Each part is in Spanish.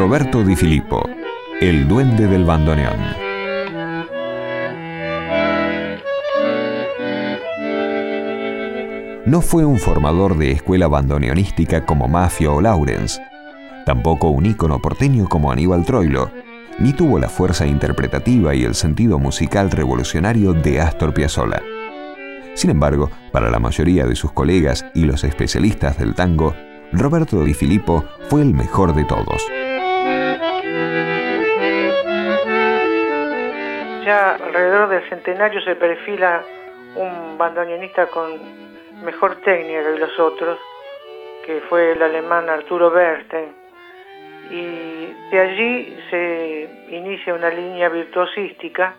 Roberto Di Filippo, el duende del bandoneón. No fue un formador de escuela bandoneonística como Mafio o Lawrence, tampoco un ícono porteño como Aníbal Troilo, ni tuvo la fuerza interpretativa y el sentido musical revolucionario de Astor Piazzolla. Sin embargo, para la mayoría de sus colegas y los especialistas del tango, Roberto Di Filippo fue el mejor de todos. Ya alrededor del centenario se perfila un bandoneonista con mejor técnica que los otros, que fue el alemán Arturo Berten, y de allí se inicia una línea virtuosística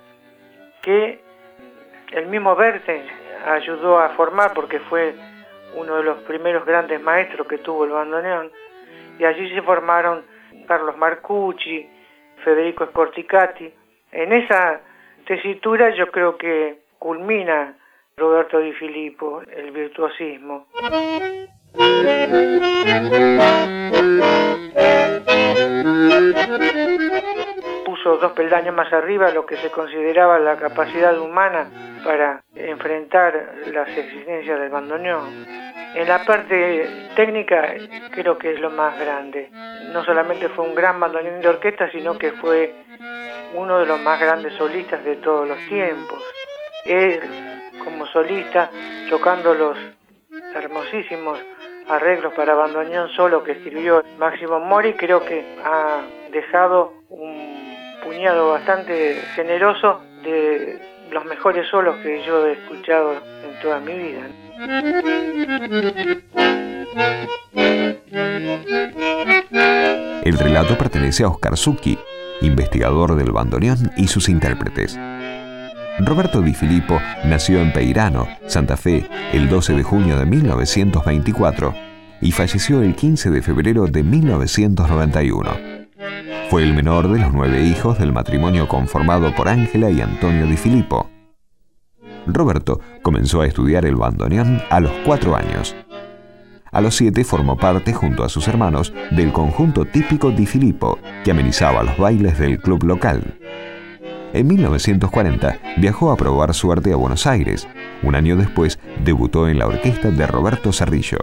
que el mismo Berten ayudó a formar porque fue uno de los primeros grandes maestros que tuvo el bandoneón y allí se formaron Carlos Marcucci, Federico Scorticati. En esa tesitura yo creo que culmina Roberto Di Filippo, el virtuosismo. Puso dos peldaños más arriba lo que se consideraba la capacidad humana para enfrentar las exigencias del bandoneón. En la parte técnica creo que es lo más grande. No solamente fue un gran bandoneón de orquesta, sino que fue uno de los más grandes solistas de todos los tiempos. Él, como solista, tocando los hermosísimos arreglos para bandoneón solo que escribió Máximo Mori, creo que ha dejado un puñado bastante generoso de los mejores solos que yo he escuchado en toda mi vida. El relato pertenece a Oscar Zucchi, investigador del bandoneón y sus intérpretes. Roberto Di Filippo nació en Peirano, Santa Fe, el 12 de junio de 1924 y falleció el 15 de febrero de 1991. Fue el menor de los nueve hijos del matrimonio conformado por Ángela y Antonio Di Filippo. Roberto comenzó a estudiar el bandoneón a los cuatro años. A los siete formó parte, junto a sus hermanos, del conjunto típico Di Filippo, que amenizaba los bailes del club local. En 1940 viajó a probar suerte a Buenos Aires. Un año después debutó en la orquesta de Roberto Cerrillo.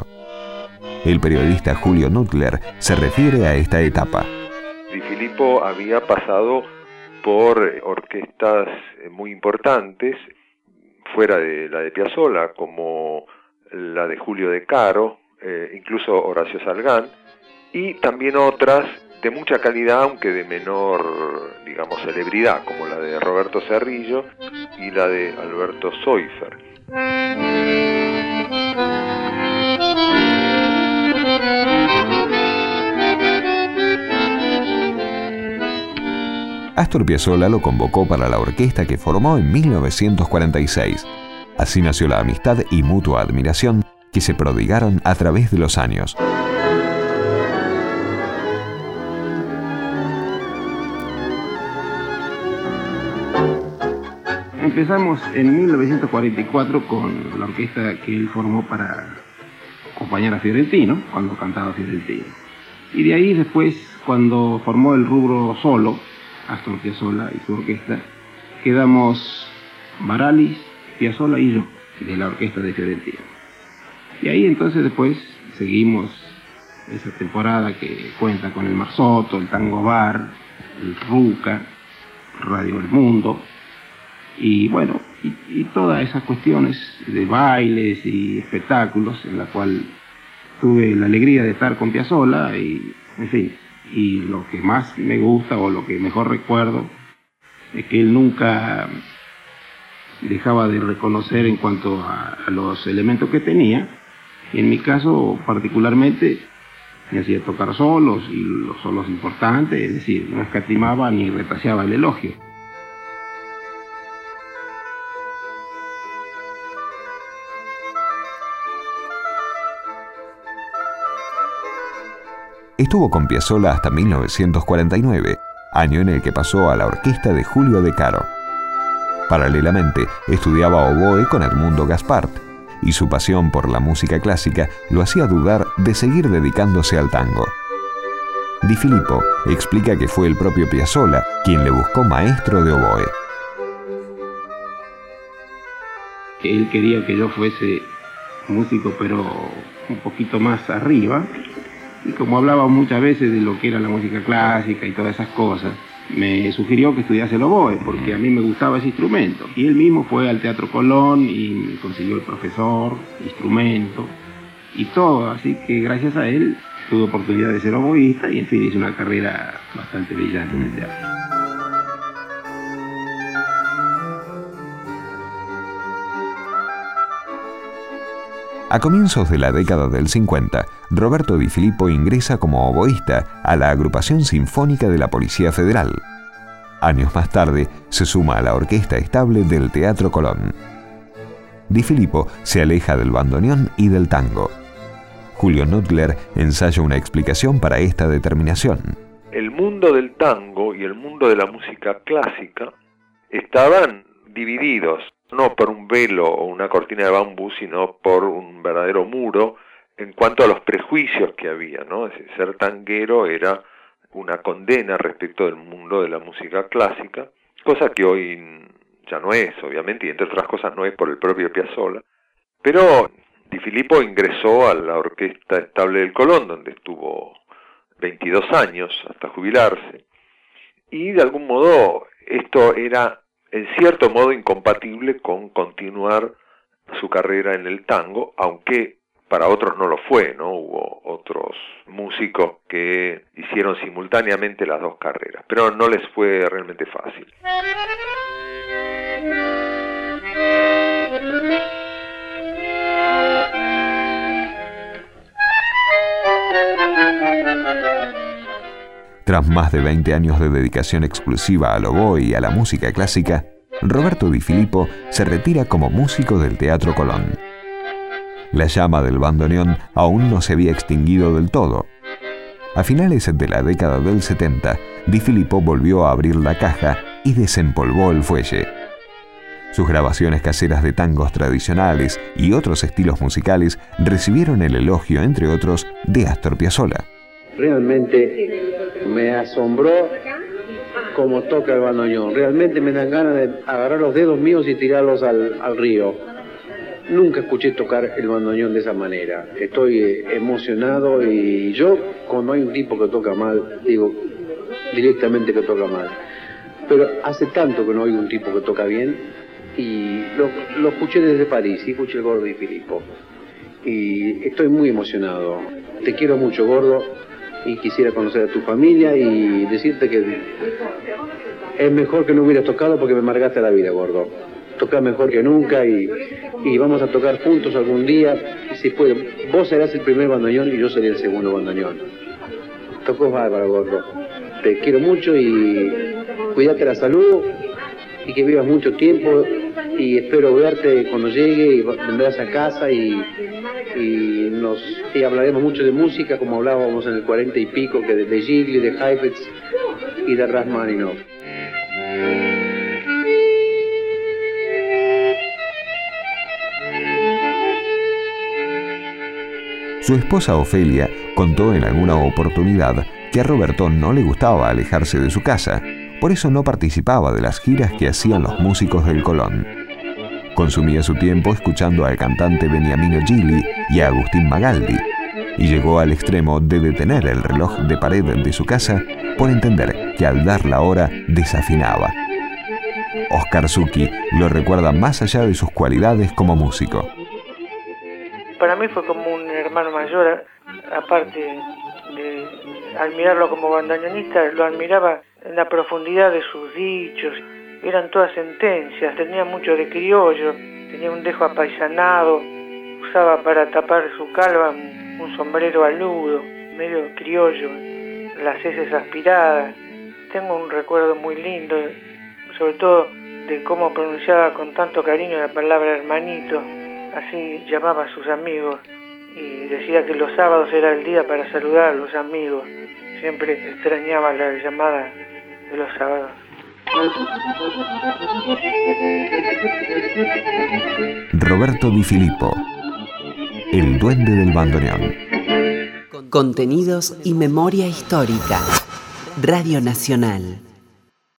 El periodista Julio Nutler se refiere a esta etapa. Di Filippo había pasado por orquestas muy importantes, fuera de la de Piazzolla, como la de Julio de Caro, eh, incluso Horacio Salgán, y también otras de mucha calidad, aunque de menor, digamos, celebridad, como la de Roberto Cerrillo y la de Alberto Soifer. Astor Piazzolla lo convocó para la orquesta que formó en 1946. Así nació la amistad y mutua admiración que se prodigaron a través de los años. Empezamos en 1944 con la orquesta que él formó para acompañar a Fiorentino, cuando cantaba Fiorentino. Y de ahí después, cuando formó el rubro solo, Astor Piazzolla y su orquesta, quedamos Baralis, Piazzolla y yo, de la orquesta de Fiorentino. Y ahí entonces después seguimos esa temporada que cuenta con el Marzotto, el Tango Bar, el Ruca, Radio El Mundo, y bueno, y, todas esas cuestiones de bailes y espectáculos en la cual tuve la alegría de estar con Piazzolla y, en fin, y lo que más me gusta o lo que mejor recuerdo es que él nunca dejaba de reconocer en cuanto a los elementos que tenía, en mi caso particularmente me hacía tocar solos y los solos importantes, es decir, no escatimaba ni retraseaba el elogio. Estuvo con Piazzolla hasta 1949, año en el que pasó a la orquesta de Julio De Caro. Paralelamente, estudiaba oboe con Edmundo Gaspart, y su pasión por la música clásica lo hacía dudar de seguir dedicándose al tango. Di Filippo explica que fue el propio Piazzolla quien le buscó maestro de oboe. Él quería que yo fuese músico, pero un poquito más arriba. Y como hablaba muchas veces de lo que era la música clásica y todas esas cosas, me sugirió que estudiase el oboe, porque a mí me gustaba ese instrumento. Y él mismo fue al Teatro Colón y consiguió el profesor, instrumento y todo. Así que gracias a él tuve oportunidad de ser oboísta y en fin hice una carrera bastante brillante en el teatro. A comienzos de la década del 50, Roberto Di Filippo ingresa como oboísta a la agrupación sinfónica de la Policía Federal. Años más tarde, se suma a la orquesta estable del Teatro Colón. Di Filippo se aleja del bandoneón y del tango. Julio Nutler ensaya una explicación para esta determinación. El mundo del tango y el mundo de la música clásica estaban divididos no por un velo o una cortina de bambú, sino por un verdadero muro en cuanto a los prejuicios que había, ¿no? Es ser tanguero era una condena respecto del mundo de la música clásica, cosa que hoy ya no es, obviamente, y entre otras cosas no es por el propio Piazzolla, pero Di Filippo ingresó a la Orquesta Estable del Colón, donde estuvo 22 años hasta jubilarse, y de algún modo esto era en cierto modo incompatible con continuar su carrera en el tango, aunque para otros no lo fue, ¿no? Hubo otros músicos que hicieron simultáneamente las dos carreras, pero no les fue realmente fácil. Tras más de 20 años de dedicación exclusiva al oboe y a la música clásica, Roberto Di Filippo se retira como músico del Teatro Colón. La llama del bandoneón aún no se había extinguido del todo. A finales de la década del 70, Di Filippo volvió a abrir la caja y desempolvó el fuelle. Sus grabaciones caseras de tangos tradicionales y otros estilos musicales recibieron el elogio, entre otros, de Astor Piazzolla. Realmente me asombró cómo toca el bandoneón. Realmente me dan ganas de agarrar los dedos míos y tirarlos al, río. Nunca escuché tocar el bandoneón de esa manera. Estoy eh, emocionado y yo, cuando hay un tipo que toca mal, digo directamente que toca mal. Pero hace tanto que no oigo un tipo que toca bien y lo, lo escuché desde París y escuché el Gordo y Filippo. Y estoy muy emocionado. Te quiero mucho, Gordo y quisiera conocer a tu familia y decirte que es mejor que no hubieras tocado porque me amargaste la vida, gordo. Toca mejor que nunca y, vamos a tocar juntos algún día. Si puede, vos serás el primer bandoneón y yo seré el segundo bandoneón. Tocó bárbaro, gordo. Te quiero mucho y cuídate la salud y que vivas mucho tiempo y espero verte cuando llegue y vendrás a casa y, nos hablaremos mucho de música como hablábamos en el 40 y pico que de, de Gigli, de Heifetz y de Rachmaninoff. Su esposa Ofelia contó en alguna oportunidad que a Roberto no le gustaba alejarse de su casa, por eso no participaba de las giras que hacían los músicos del Colón. Consumía su tiempo escuchando al cantante Beniamino Gili y a Agustín Magaldi, y llegó al extremo de detener el reloj de pared de su casa por entender que al dar la hora desafinaba. Oscar Zucchi lo recuerda más allá de sus cualidades como músico. Para mí fue como un hermano mayor, aparte de admirarlo como bandoneonista, lo admiraba en la profundidad de sus dichos, eran todas sentencias, tenía mucho de criollo, tenía un dejo apaisanado, usaba para tapar su calva un sombrero aludo, medio criollo, las heces aspiradas. Tengo un recuerdo muy lindo, sobre todo de cómo pronunciaba con tanto cariño la palabra hermanito, así llamaba a sus amigos y decía que los sábados era el día para saludar a los amigos. Siempre extrañaba la llamada de los sábados. Roberto Di Filippo, el duende del bandoneón. Contenidos y memoria histórica. Radio Nacional.